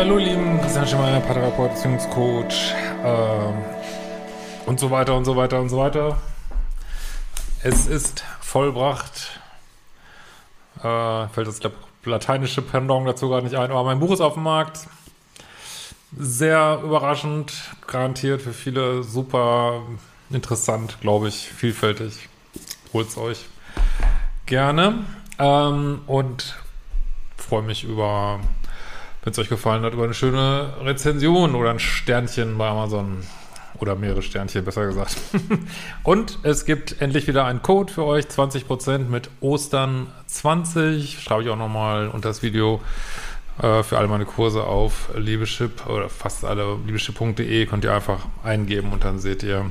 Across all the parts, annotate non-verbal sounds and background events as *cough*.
hallo lieben, Christian Schemeier, Paartherapeut, Beziehungscoach ähm, und so weiter und so weiter und so weiter. Es ist vollbracht. Äh, fällt das glaub, lateinische Pendant dazu gar nicht ein, aber mein Buch ist auf dem Markt. Sehr überraschend, garantiert für viele super interessant, glaube ich, vielfältig. Holt's euch gerne ähm, und freue mich über wenn es euch gefallen hat, über eine schöne Rezension oder ein Sternchen bei Amazon. Oder mehrere Sternchen, besser gesagt. *laughs* Und es gibt endlich wieder einen Code für euch, 20% mit Ostern 20. Schreibe ich auch nochmal unter das Video äh, für alle meine Kurse auf Liebeschip oder fast alle liebeschip.de könnt ihr einfach eingeben und dann seht ihr,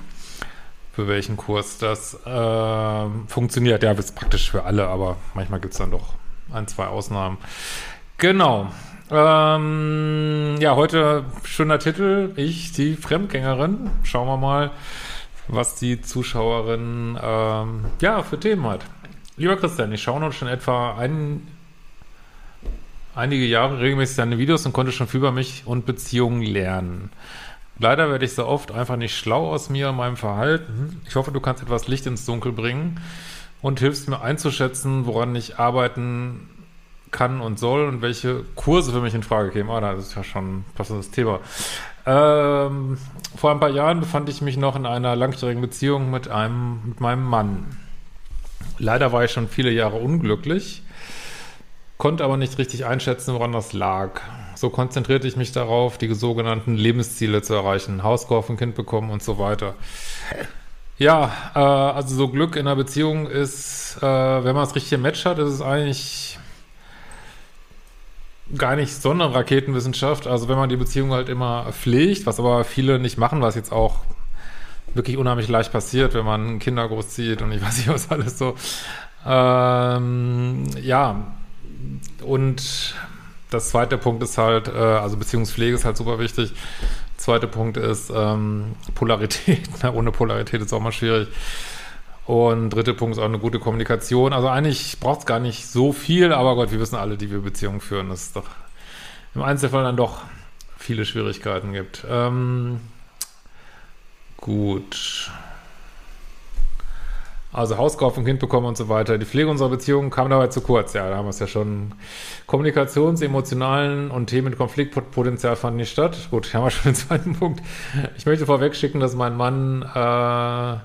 für welchen Kurs das äh, funktioniert. Ja, ist praktisch für alle, aber manchmal gibt es dann doch ein, zwei Ausnahmen. Genau. Ähm, ja, heute schöner Titel. Ich, die Fremdgängerin. Schauen wir mal, was die Zuschauerin ähm, ja für Themen hat. Lieber Christian, ich schaue noch schon etwa ein, einige Jahre regelmäßig deine Videos und konnte schon viel über mich und Beziehungen lernen. Leider werde ich so oft einfach nicht schlau aus mir und meinem Verhalten. Ich hoffe, du kannst etwas Licht ins Dunkel bringen und hilfst mir einzuschätzen, woran ich arbeiten kann und soll und welche Kurse für mich in Frage kämen. Ah, das ist ja schon ein passendes Thema. Ähm, vor ein paar Jahren befand ich mich noch in einer langjährigen Beziehung mit einem, mit meinem Mann. Leider war ich schon viele Jahre unglücklich, konnte aber nicht richtig einschätzen, woran das lag. So konzentrierte ich mich darauf, die sogenannten Lebensziele zu erreichen, Haus kaufen, Kind bekommen und so weiter. Ja, äh, also so Glück in einer Beziehung ist, äh, wenn man das richtige Match hat, ist es eigentlich gar nicht Sonderraketenwissenschaft. Also wenn man die Beziehung halt immer pflegt, was aber viele nicht machen, was jetzt auch wirklich unheimlich leicht passiert, wenn man Kinder großzieht und ich weiß nicht was alles so. Ähm, ja, und das zweite Punkt ist halt, äh, also Beziehungspflege ist halt super wichtig. Zweiter Punkt ist ähm, Polarität. *laughs* Ohne Polarität ist auch mal schwierig. Und dritter Punkt ist auch eine gute Kommunikation. Also eigentlich braucht es gar nicht so viel, aber Gott, wir wissen alle, die wir Beziehungen führen, dass es doch im Einzelfall dann doch viele Schwierigkeiten gibt. Ähm, gut. Also Hauskauf und Kind bekommen und so weiter. Die Pflege unserer Beziehungen kam dabei zu kurz. Ja, da haben wir es ja schon. Kommunikations-, emotionalen und Themen mit Konfliktpotenzial fanden nicht statt. Gut, *laughs* haben wir schon den zweiten Punkt. Ich möchte vorweg schicken, dass mein Mann äh,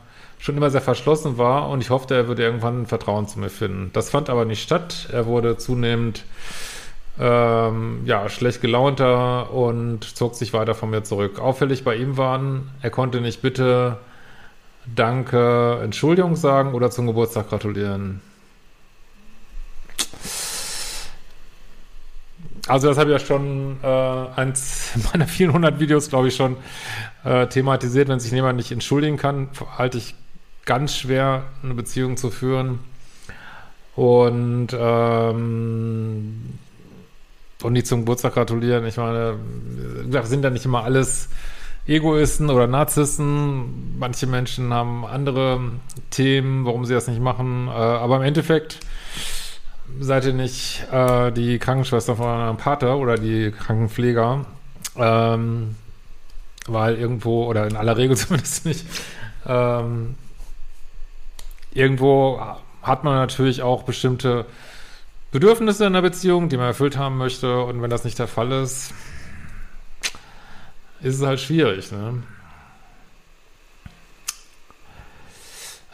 schon immer sehr verschlossen war und ich hoffte, er würde irgendwann Vertrauen zu mir finden. Das fand aber nicht statt. Er wurde zunehmend ähm, ja, schlecht gelaunter und zog sich weiter von mir zurück. Auffällig bei ihm waren, er konnte nicht bitte Danke, Entschuldigung sagen oder zum Geburtstag gratulieren. Also das habe ich ja schon äh, eins *laughs* meiner vielen hundert Videos, glaube ich, schon äh, thematisiert. Wenn sich jemand nicht entschuldigen kann, halte ich ganz schwer, eine Beziehung zu führen. Und, ähm, und nicht zum Geburtstag gratulieren. Ich meine, sind da nicht immer alles Egoisten oder Narzissten. Manche Menschen haben andere Themen, warum sie das nicht machen. Äh, aber im Endeffekt seid ihr nicht äh, die Krankenschwester von einem Pater oder die Krankenpfleger. Ähm, weil irgendwo, oder in aller Regel *laughs* zumindest nicht, ähm, irgendwo hat man natürlich auch bestimmte Bedürfnisse in der Beziehung, die man erfüllt haben möchte. Und wenn das nicht der Fall ist, ist es halt schwierig. Ne?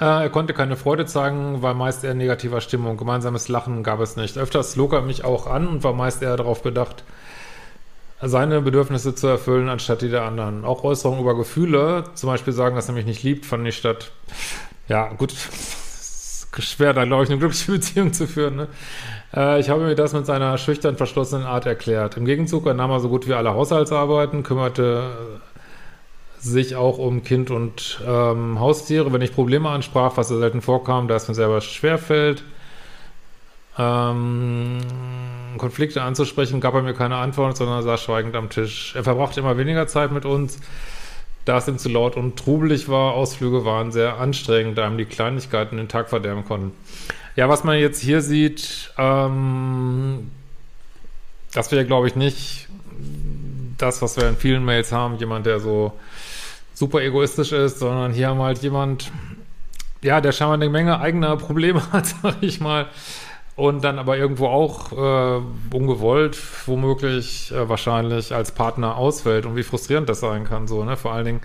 Äh, er konnte keine Freude zeigen, war meist eher negativer Stimmung. Gemeinsames Lachen gab es nicht. Öfters log er mich auch an und war meist eher darauf bedacht, seine Bedürfnisse zu erfüllen, anstatt die der anderen. Auch Äußerungen über Gefühle, zum Beispiel sagen, dass er mich nicht liebt, fand ich statt. Ja, gut, schwer, da glaube ich eine glückliche Beziehung zu führen. Ne? Äh, ich habe mir das mit seiner schüchtern verschlossenen Art erklärt. Im Gegenzug nahm er so gut wie alle Haushaltsarbeiten, kümmerte sich auch um Kind und ähm, Haustiere, wenn ich Probleme ansprach, was selten vorkam, da es mir selber schwerfällt. Ähm, Konflikte anzusprechen, gab er mir keine Antwort, sondern saß schweigend am Tisch. Er verbrachte immer weniger Zeit mit uns, da es ihm zu laut und trubelig war. Ausflüge waren sehr anstrengend, da ihm die Kleinigkeiten den Tag verderben konnten. Ja, was man jetzt hier sieht, ähm, das wäre, glaube ich, nicht das, was wir in vielen Mails haben, jemand, der so super egoistisch ist, sondern hier haben wir halt jemand, ja, der scheinbar eine Menge eigener Probleme *laughs* hat, sag ich mal, und dann aber irgendwo auch äh, ungewollt, womöglich äh, wahrscheinlich als Partner ausfällt und wie frustrierend das sein kann, so, ne? Vor allen Dingen,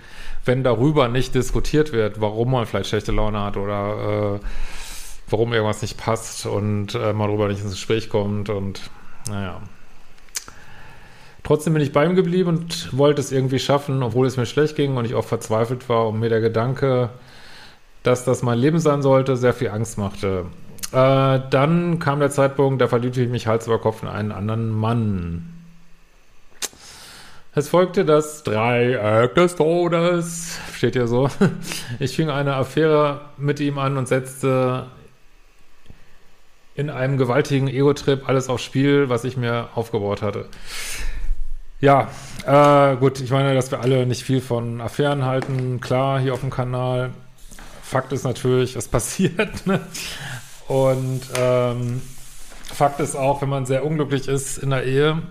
wenn darüber nicht diskutiert wird, warum man vielleicht schlechte Laune hat oder äh, warum irgendwas nicht passt und äh, man darüber nicht ins Gespräch kommt und naja. Trotzdem bin ich bei ihm geblieben und wollte es irgendwie schaffen, obwohl es mir schlecht ging und ich auch verzweifelt war und mir der Gedanke, dass das mein Leben sein sollte, sehr viel Angst machte. Äh, dann kam der Zeitpunkt, da verliebte ich mich Hals über Kopf in einen anderen Mann. Es folgte das Dreieck des Todes, steht hier so. *laughs* Ich fing eine Affäre mit ihm an und setzte in einem gewaltigen Ego-Trip alles aufs Spiel, was ich mir aufgebaut hatte. Ja, äh, gut, ich meine, dass wir alle nicht viel von Affären halten, klar, hier auf dem Kanal. Fakt ist natürlich, es *laughs* passiert, ne? Und ähm, Fakt ist auch, wenn man sehr unglücklich ist in der Ehe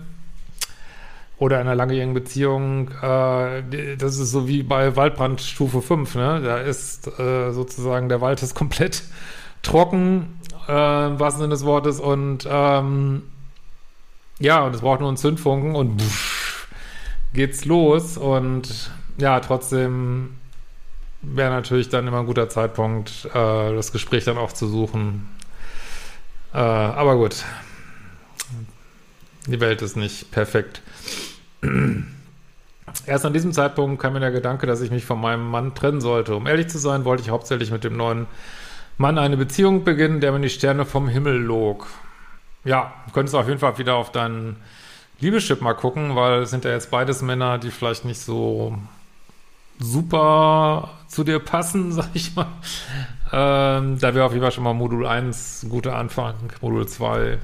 oder in einer langjährigen Beziehung, äh, das ist so wie bei Waldbrand Stufe 5, ne? Da ist äh, sozusagen, der Wald ist komplett *laughs* trocken, äh, im wahrsten Sinne des Wortes, und ähm, ja, und es braucht nur einen Zündfunken und pff, geht's los und ja, trotzdem wäre natürlich dann immer ein guter Zeitpunkt, äh, das Gespräch dann auch zu suchen. Äh, aber gut, die Welt ist nicht perfekt. *clears throat* Erst an diesem Zeitpunkt kam mir der Gedanke, dass ich mich von meinem Mann trennen sollte. Um ehrlich zu sein, wollte ich hauptsächlich mit dem neuen Mann eine Beziehung beginnen, der mir die Sterne vom Himmel log. Ja, du könntest auf jeden Fall wieder auf deinen Liebeschip mal gucken, weil es sind ja jetzt beides Männer, die vielleicht nicht so super zu dir passen, *laughs* sag ich mal. Ähm, da wäre auf jeden Fall schon mal Modul 1 ein guter Anfang, Modul 2.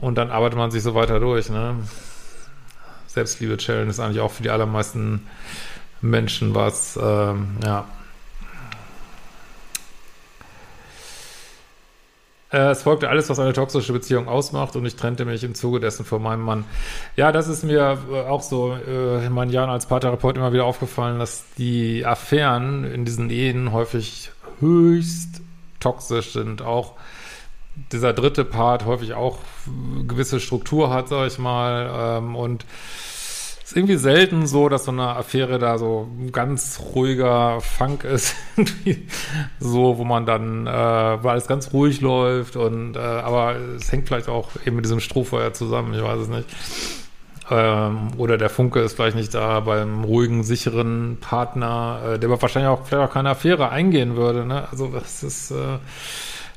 Und dann arbeitet man sich so weiter durch, ne? Selbstliebe-Challenge ist eigentlich auch für die allermeisten Menschen was, ähm, ja. Es folgte alles, was eine toxische Beziehung ausmacht und ich trennte mich im Zuge dessen von meinem Mann. Ja, das ist mir äh, auch so äh, in meinen Jahren als Paartherapeut immer wieder aufgefallen, dass die Affären in diesen Ehen häufig höchst toxisch sind. Auch dieser dritte Part häufig auch gewisse Struktur hat, sag ich mal, ähm, und ist irgendwie selten so, dass so eine Affäre da so ganz ruhiger Funk ist, *laughs* so, wo man dann, äh, weil alles ganz ruhig läuft und, äh, aber es hängt vielleicht auch eben mit diesem Strohfeuer zusammen, ich weiß es nicht. Ähm, oder der Funke ist vielleicht nicht da beim ruhigen, sicheren Partner, äh, der aber wahrscheinlich auch vielleicht auch keine Affäre eingehen würde, ne? Also, das ist, äh,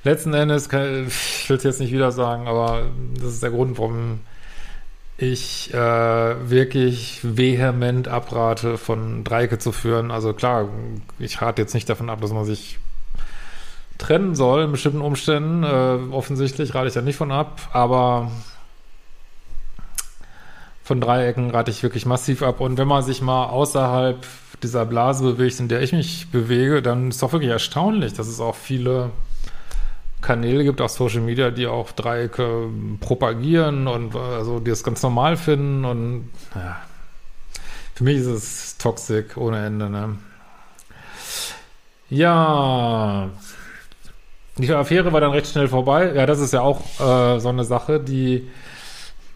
letzten Endes, kann, ich will es jetzt nicht wieder sagen, aber das ist der Grund, warum ich äh, wirklich vehement abrate, von Dreiecke zu führen. Also klar, ich rate jetzt nicht davon ab, dass man sich trennen soll in bestimmten Umständen. Äh, offensichtlich rate ich da nicht von ab, aber von Dreiecken rate ich wirklich massiv ab. Und wenn man sich mal außerhalb dieser Blase bewegt, in der ich mich bewege, dann ist doch wirklich erstaunlich, dass es auch viele Kanäle gibt auf Social Media, die auch Dreiecke propagieren und also die es ganz normal finden und ja, für mich ist es toxisch ohne Ende, ne? Ja, die Affäre war dann recht schnell vorbei. Ja, das ist ja auch äh, so eine Sache, die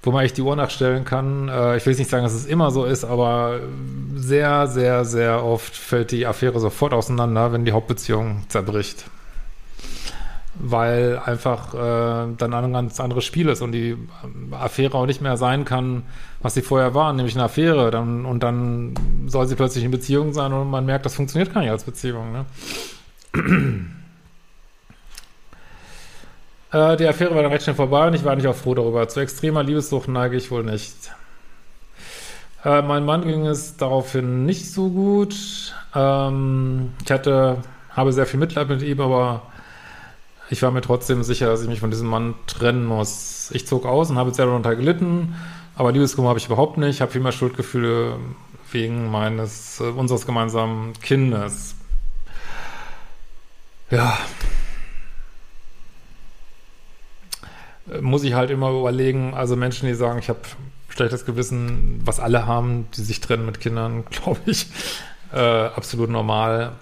wo man echt die Uhr nachstellen kann. Äh, ich will jetzt nicht sagen, dass es immer so ist, aber sehr, sehr, sehr oft fällt die Affäre sofort auseinander, wenn die Hauptbeziehung zerbricht. Weil einfach äh, dann ein ganz anderes Spiel ist und die Affäre auch nicht mehr sein kann, was sie vorher war, nämlich eine Affäre. Dann, und dann soll sie plötzlich in Beziehung sein und man merkt, das funktioniert gar nicht als Beziehung. Ne? *clears throat* Äh, die Affäre war dann recht schnell vorbei und ich war nicht auch froh darüber. Zu extremer Liebessucht neige ich wohl nicht. Äh, mein Mann ging es daraufhin nicht so gut. Ähm, ich hatte, habe sehr viel Mitleid mit ihm, aber ich war mir trotzdem sicher, dass ich mich von diesem Mann trennen muss. Ich zog aus und habe sehr darunter gelitten, aber Liebeskummer habe ich überhaupt nicht. Ich habe viel mehr Schuldgefühle wegen meines, äh, unseres gemeinsamen Kindes. Ja, muss ich halt immer überlegen, also Menschen, die sagen, ich habe schlechtes Gewissen, was alle haben, die sich trennen mit Kindern, *laughs* glaube ich, äh, absolut normal.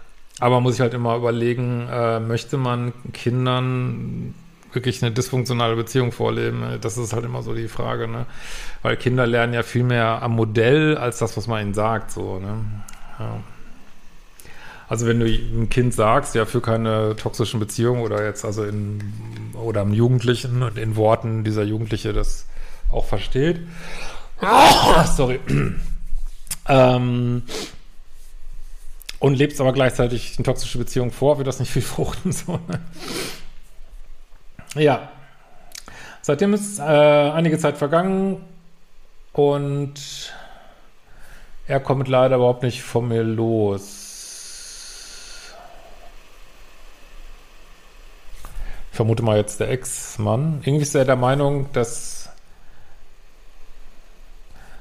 Aber muss ich halt immer überlegen, äh, möchte man Kindern wirklich eine dysfunktionale Beziehung vorleben? Das ist halt immer so die Frage, ne? Weil Kinder lernen ja viel mehr am Modell als das, was man ihnen sagt, so, ne? Ja. Also wenn du einem Kind sagst, ja, für keine toxischen Beziehungen oder jetzt also in oder einem Jugendlichen und in Worten dieser Jugendliche das auch versteht. *coughs* Sorry. *coughs* ähm, und lebst aber gleichzeitig eine toxische Beziehung vor, wird das nicht viel fruchten. So, ne? Ja. Seitdem ist äh, einige Zeit vergangen und er kommt leider überhaupt nicht von mir los. ich vermute mal jetzt der Ex-Mann, irgendwie ist er der Meinung, dass,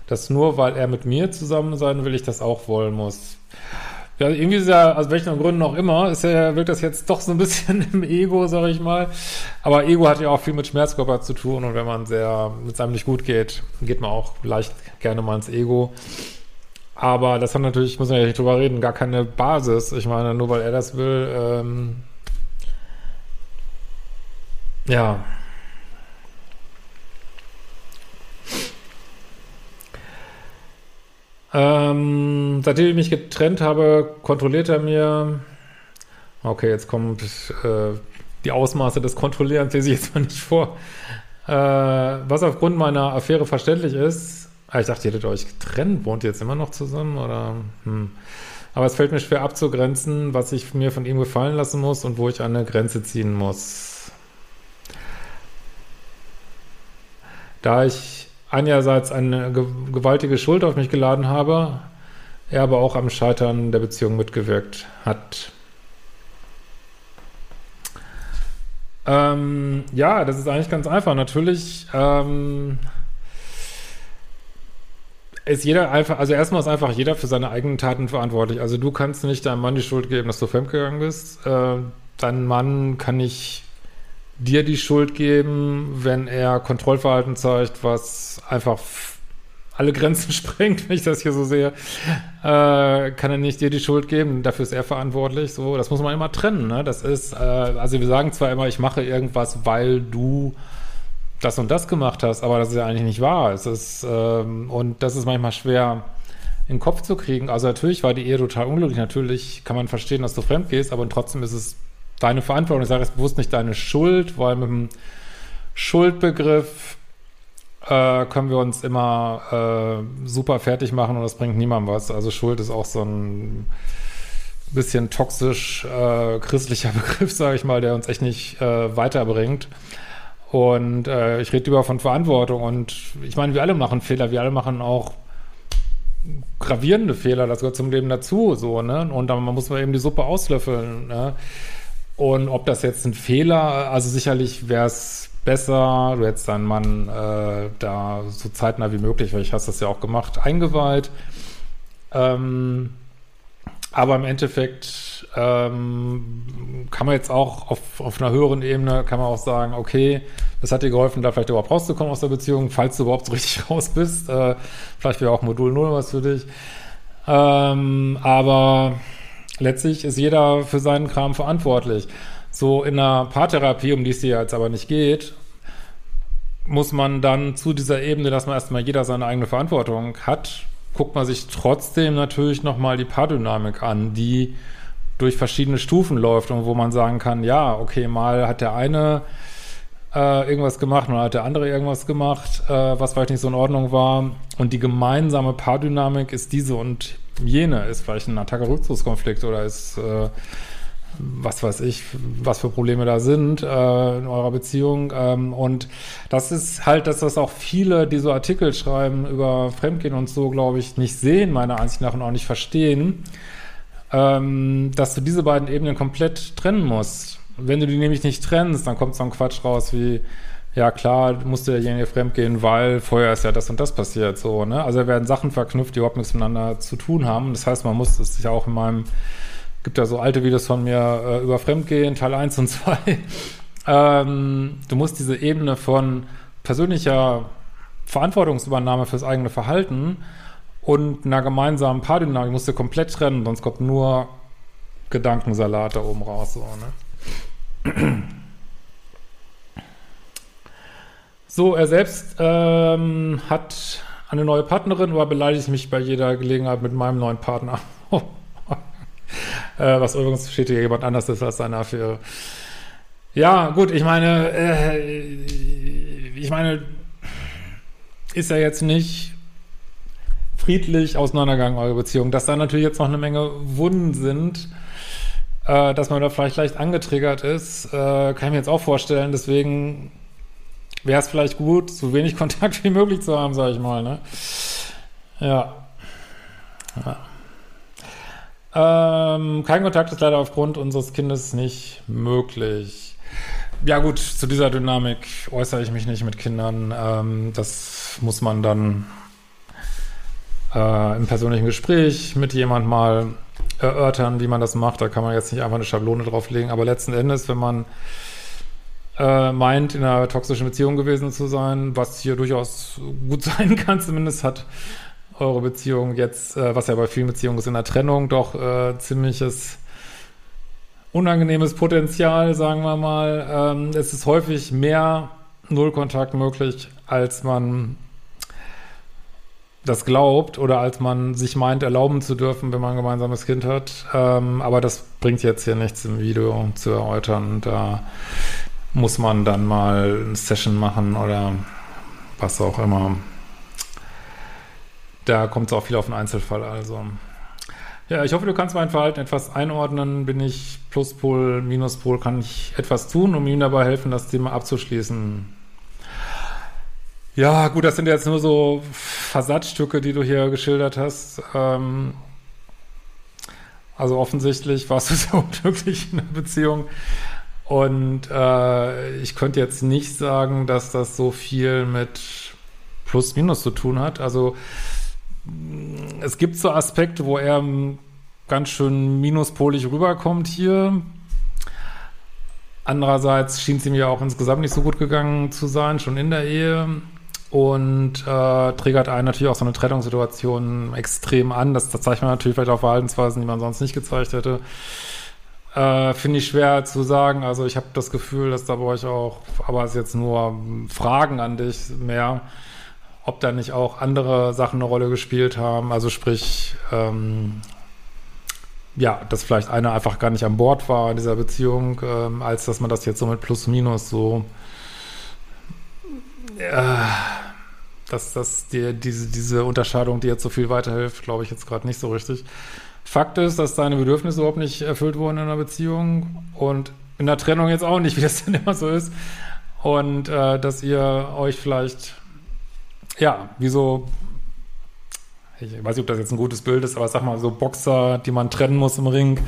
dass nur weil er mit mir zusammen sein will, ich das auch wollen muss. Ja, irgendwie ist er, aus welchen Gründen auch immer, ist er, wirkt das jetzt doch so ein bisschen *laughs* im Ego, sag ich mal. Aber Ego hat ja auch viel mit Schmerzkörper zu tun und wenn man sehr, mit seinem nicht gut geht, geht man auch leicht gerne mal ins Ego. Aber das hat natürlich, muss man ja nicht drüber reden, gar keine Basis. Ich meine, nur weil er das will, ähm, ja. Ähm, seitdem ich mich getrennt habe, kontrolliert er mir. Okay, jetzt kommt äh, die Ausmaße des Kontrollierens, lese ich jetzt mal nicht vor. Äh, was aufgrund meiner Affäre verständlich ist. Ah, ich dachte, ihr hättet euch getrennt. Wohnt ihr jetzt immer noch zusammen? Oder? Hm. Aber es fällt mir schwer abzugrenzen, was ich mir von ihm gefallen lassen muss und wo ich eine Grenze ziehen muss. Da ich einerseits eine gewaltige Schuld auf mich geladen habe, er aber auch am Scheitern der Beziehung mitgewirkt hat. Ähm, ja, das ist eigentlich ganz einfach. Natürlich ähm, ist jeder einfach, also erstmal ist einfach jeder für seine eigenen Taten verantwortlich. Also du kannst nicht deinem Mann die Schuld geben, dass du fremdgegangen bist. Äh, dein Mann kann nicht dir die Schuld geben, wenn er Kontrollverhalten zeigt, was einfach alle Grenzen *laughs* sprengt, wenn ich das hier so sehe, äh, kann er nicht dir die Schuld geben. Dafür ist er verantwortlich. So, das muss man immer trennen. Ne? Das ist, äh, also wir sagen zwar immer, ich mache irgendwas, weil du das und das gemacht hast, aber das ist ja eigentlich nicht wahr. Es ist ähm, und das ist manchmal schwer in den Kopf zu kriegen. Also natürlich war die Ehe total unglücklich. Natürlich kann man verstehen, dass du fremd gehst, aber trotzdem ist es deine Verantwortung. Ich sage jetzt bewusst nicht deine Schuld, weil mit dem Schuldbegriff äh, können wir uns immer äh, super fertig machen und das bringt niemandem was. Also Schuld ist auch so ein bisschen toxisch äh, christlicher *laughs* Begriff, sage ich mal, der uns echt nicht äh, weiterbringt. Und äh, ich rede über von Verantwortung und ich meine, wir alle machen Fehler, wir alle machen auch gravierende Fehler, das gehört zum Leben dazu, so, ne? Und dann muss man eben die Suppe auslöffeln, ne? Und ob das jetzt ein Fehler, also sicherlich wäre es besser, du hättest deinen Mann äh, da so zeitnah wie möglich, weil ich hast das ja auch gemacht, eingeweiht. Ähm, aber im Endeffekt ähm, kann man jetzt auch auf, auf einer höheren Ebene, kann man auch sagen, okay, das hat dir geholfen, da vielleicht überhaupt rauszukommen aus der Beziehung, falls du überhaupt so richtig *laughs* raus bist. Äh, vielleicht wäre auch Modul 0 was für dich. Ähm, aber letztlich ist jeder für seinen Kram verantwortlich. So in einer Paartherapie, um die es dir jetzt aber nicht geht, muss man dann zu dieser Ebene, dass man erstmal jeder seine eigene Verantwortung hat, guckt man sich trotzdem natürlich nochmal die Paardynamik an, die durch verschiedene Stufen läuft und wo man sagen kann, ja, okay, mal hat der eine äh, irgendwas gemacht, mal hat der andere irgendwas gemacht, äh, was vielleicht nicht so in Ordnung war. Und die gemeinsame Paardynamik ist diese und jene, ist vielleicht ein Attacke-Rückzugskonflikt oder ist äh, was weiß ich, was für Probleme da sind äh, in eurer Beziehung. Ähm, und das ist halt, dass das auch viele, die so Artikel schreiben über Fremdgehen und so, glaube ich, nicht sehen, meiner Ansicht nach, und auch nicht verstehen, ähm, dass du diese beiden Ebenen komplett trennen musst. Wenn du die nämlich nicht trennst, dann kommt so ein Quatsch raus wie, ja klar, musste derjenige fremdgehen, weil vorher ist ja das und das passiert, so, ne? Also da werden Sachen verknüpft, die überhaupt nichts miteinander zu tun haben. Das heißt, man muss, ist ja auch in meinem gibt ja so alte Videos von mir äh, über Fremdgehen, Teil 1 und *laughs* 2. ähm, du musst diese Ebene von persönlicher Verantwortungsübernahme fürs eigene Verhalten und einer gemeinsamen Paardynamik musst du komplett trennen, sonst kommt nur Gedankensalat da oben raus. So, ne? So er selbst ähm, hat eine neue Partnerin, aber beleidigt mich bei jeder Gelegenheit mit meinem neuen Partner. *laughs* Äh, was übrigens steht hier jemand anders ist als seine Affäre. Ja, gut, ich meine, äh, ich meine, ist ja jetzt nicht friedlich auseinandergegangen, eure Beziehung. Dass da natürlich jetzt noch eine Menge Wunden sind, äh, dass man da vielleicht leicht angetriggert ist, äh, kann ich mir jetzt auch vorstellen. Deswegen wäre es vielleicht gut, so wenig *laughs* Kontakt wie möglich zu haben, sage ich mal. Ne? Ja. ja. Ähm, kein Kontakt ist leider aufgrund unseres Kindes nicht möglich. Ja gut, zu dieser Dynamik äußere ich mich nicht mit Kindern. Ähm, das muss man dann äh, im persönlichen Gespräch mit jemand mal erörtern, wie man das macht. Da kann man jetzt nicht einfach eine Schablone drauflegen. Aber letzten Endes, wenn man äh, meint, in einer toxischen Beziehung gewesen zu sein, was hier durchaus gut *laughs* sein kann, zumindest hat eure Beziehung jetzt, äh, was ja bei vielen Beziehungen ist in der Trennung, doch äh, ziemliches unangenehmes Potenzial, sagen wir mal. Ähm, es ist häufig mehr Nullkontakt möglich, als man das glaubt oder als man sich meint, erlauben zu dürfen, wenn man ein gemeinsames Kind hat. Ähm, aber das bringt jetzt hier nichts im Video zu erläutern. Da muss man dann mal eine Session machen oder was auch immer da kommt es auch viel auf den Einzelfall. Also ja, ich hoffe, du kannst mein Verhalten etwas einordnen. Bin ich Pluspol, Minuspol, kann ich etwas tun, um ihm dabei helfen, das Thema abzuschließen. Ja, gut, das sind jetzt nur so Versatzstücke, die du hier geschildert hast. Ähm, also offensichtlich warst du *laughs* sehr unglücklich in der Beziehung. Und äh, ich könnte jetzt nicht sagen, dass das so viel mit Plus-Minus zu tun hat. Also es gibt so Aspekte, wo er ganz schön minuspolig rüberkommt hier. Andererseits schien es ihm ja auch insgesamt nicht so gut gegangen zu sein, schon in der Ehe. Und äh, triggert einen natürlich auch so eine Trennungssituation extrem an. Das, das zeigt man natürlich vielleicht auch Verhaltensweisen, die man sonst nicht gezeigt hätte. Äh, Finde ich schwer zu sagen. Also ich habe das Gefühl, dass da bei euch auch, aber es ist jetzt nur Fragen an dich mehr, ob da nicht auch andere Sachen eine Rolle gespielt haben. Also sprich, ähm, ja, dass vielleicht einer einfach gar nicht an Bord war in dieser Beziehung, ähm, als dass man das jetzt so mit Plus Minus so äh, dass das dir diese, diese Unterscheidung, die jetzt so viel weiterhilft, glaube ich jetzt gerade nicht so richtig. Fakt ist, dass deine Bedürfnisse überhaupt nicht erfüllt wurden in einer Beziehung und in der Trennung jetzt auch nicht, wie das *laughs* denn immer so ist. Und äh, dass ihr euch vielleicht ja, wie so, ich weiß nicht, ob das jetzt ein gutes Bild ist, aber sag mal, so Boxer, die man trennen muss im Ring.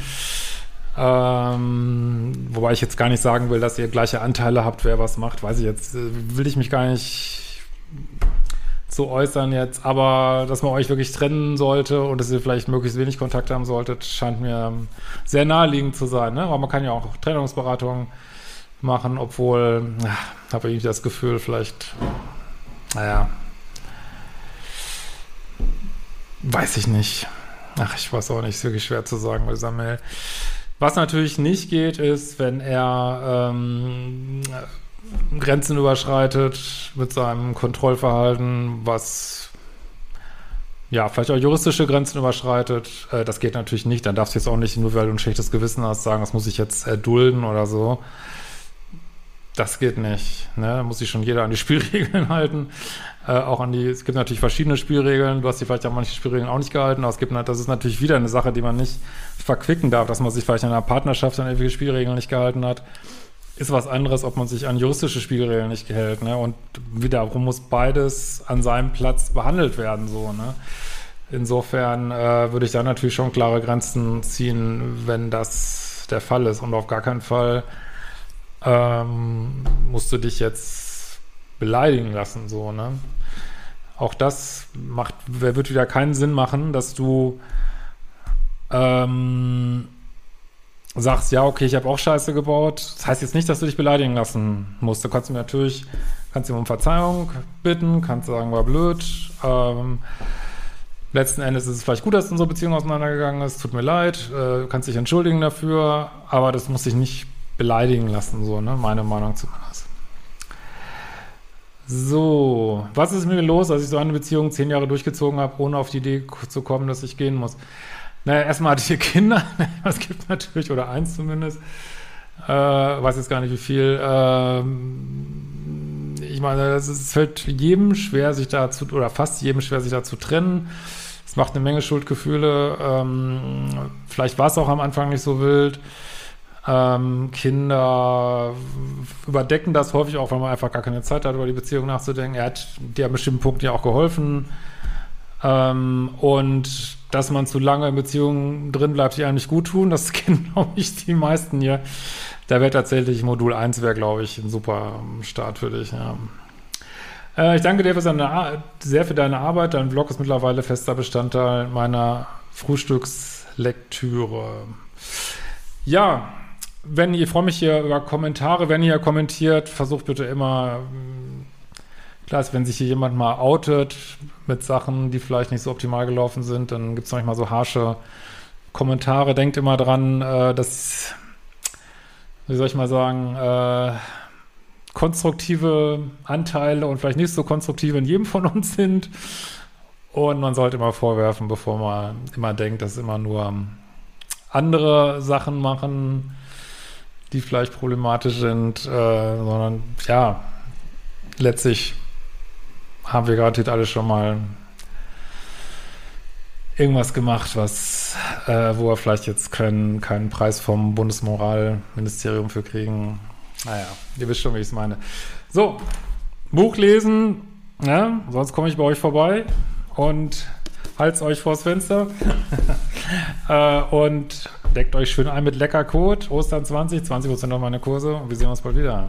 Ähm, wobei ich jetzt gar nicht sagen will, dass ihr gleiche Anteile habt, wer was macht, weiß ich jetzt, äh, will ich mich gar nicht so äußern jetzt, aber dass man euch wirklich trennen sollte und dass ihr vielleicht möglichst wenig Kontakt haben solltet, scheint mir sehr naheliegend zu sein. Ne? Aber man kann ja auch Trennungsberatungen machen, obwohl, habe ich das Gefühl, vielleicht, naja, Weiß ich nicht. Ach, ich weiß auch nicht, ist wirklich schwer zu sagen bei Samuel. Was natürlich nicht geht, ist, wenn er ähm, Grenzen überschreitet mit seinem Kontrollverhalten, was ja, vielleicht auch juristische Grenzen überschreitet. Äh, das geht natürlich nicht. Dann darfst du jetzt auch nicht, nur weil du ein schlechtes Gewissen hast, sagen, das muss ich jetzt erdulden oder so. Das geht nicht. Ne? Da muss sich schon jeder an die *laughs* Spielregeln halten. Äh, auch an die, es gibt natürlich verschiedene Spielregeln. Du hast dich vielleicht an manche Spielregeln auch nicht gehalten, aber es gibt, das ist natürlich wieder eine Sache, die man nicht verquicken darf, dass man sich vielleicht in einer Partnerschaft an irgendwelche Spielregeln nicht gehalten hat. Ist was anderes, ob man sich an juristische Spielregeln nicht gehält. Ne? Und wiederum muss beides an seinem Platz behandelt werden, so, ne? Insofern äh, würde ich da natürlich schon klare Grenzen ziehen, wenn das der Fall ist. Und auf gar keinen Fall ähm, musst du dich jetzt beleidigen lassen, so, ne? Auch das macht, wird wieder keinen Sinn machen, dass du ähm, sagst, ja, okay, ich habe auch Scheiße gebaut. Das heißt jetzt nicht, dass du dich beleidigen lassen musst. Du kannst mir natürlich, kannst ihm um Verzeihung bitten, kannst sagen, war blöd. Ähm, letzten Endes ist es vielleicht gut, dass unsere Beziehung auseinandergegangen ist. Tut mir leid, äh, kannst dich entschuldigen dafür, aber das muss dich nicht beleidigen lassen, so, ne? Meine Meinung zumindest. So, was ist mit mir los, als ich so eine Beziehung zehn Jahre durchgezogen habe, ohne auf die Idee zu kommen, dass ich gehen muss? Naja, erstmal hatte ich Kinder, *laughs* es gibt natürlich, oder eins zumindest, äh, weiß jetzt gar nicht wie viel. Ähm, ich meine, es fällt jedem schwer, sich dazu, oder fast jedem schwer, sich da zu trennen. Es macht eine Menge Schuldgefühle. Ähm, vielleicht war es auch am Anfang nicht so wild. Ähm, Kinder überdecken das häufig auch, weil man einfach gar keine Zeit hat, über die Beziehung nachzudenken. Er hat dir an bestimmten Punkten ja auch geholfen. Ähm, und dass man zu lange in Beziehungen drin bleibt, die einem nicht gut tun, das *laughs* kennen, glaube ich, die meisten hier. Da wäre tatsächlich Modul 1 wäre, glaube ich, ein super Start für dich. Ja. Äh, ich danke dir für deine, sehr für deine Arbeit. Dein Blog ist mittlerweile fester Bestandteil meiner Frühstückslektüre. Ja, wenn ihr, freue mich hier über Kommentare, wenn ihr kommentiert, versucht bitte immer, klar ist, wenn sich hier jemand mal outet mit Sachen, die vielleicht nicht so optimal gelaufen sind, dann gibt es manchmal so harsche Kommentare. Denkt immer dran, äh, dass, wie soll ich mal sagen, äh, konstruktive Anteile und vielleicht nicht so konstruktive in jedem von uns sind. Und man sollte immer vorwerfen, bevor man immer denkt, dass immer nur andere Sachen machen, die vielleicht problematisch sind, äh, sondern ja, letztlich haben wir gerade alle schon mal irgendwas gemacht, was, äh, wo wir vielleicht jetzt keinen, keinen Preis vom Bundesmoralministerium für kriegen. Naja, ihr wisst schon, wie ich es meine. So, Buch lesen, ja, sonst komme ich bei euch vorbei und halt's euch vors Fenster *laughs* äh, und deckt euch schön ein mit lecker Code. Ostern 20, 20% auf meine Kurse und wir sehen uns bald wieder.